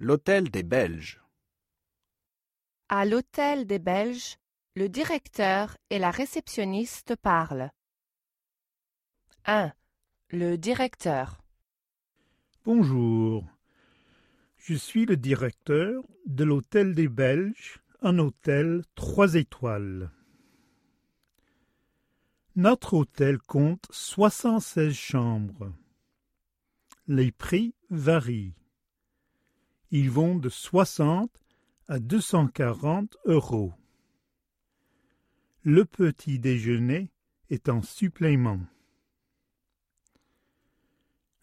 L'hôtel des Belges. À l'hôtel des Belges, le directeur et la réceptionniste parlent. 1. Le directeur. Bonjour. Je suis le directeur de l'Hôtel des Belges, un hôtel trois étoiles. Notre hôtel compte 76 chambres. Les prix varient. Ils vont de 60 à 240 euros. Le petit déjeuner est en supplément.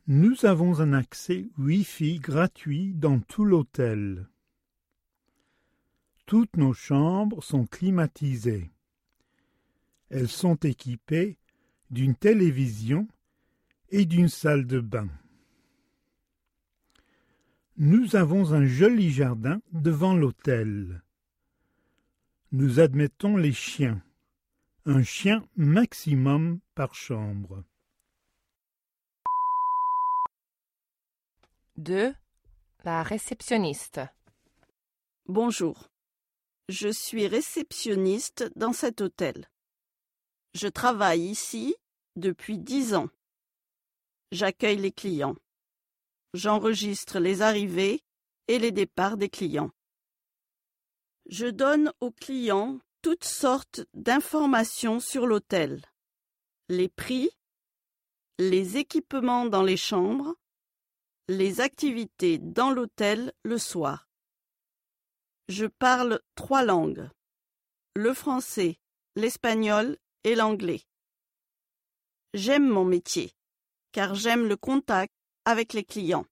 Nous avons un accès Wi-Fi gratuit dans tout l'hôtel. Toutes nos chambres sont climatisées. Elles sont équipées d'une télévision et d'une salle de bain. Nous avons un joli jardin devant l'hôtel. Nous admettons les chiens. Un chien maximum par chambre. 2. La réceptionniste. Bonjour. Je suis réceptionniste dans cet hôtel. Je travaille ici depuis dix ans. J'accueille les clients. J'enregistre les arrivées et les départs des clients. Je donne aux clients toutes sortes d'informations sur l'hôtel. Les prix, les équipements dans les chambres, les activités dans l'hôtel le soir. Je parle trois langues. Le français, l'espagnol et l'anglais. J'aime mon métier, car j'aime le contact avec les clients.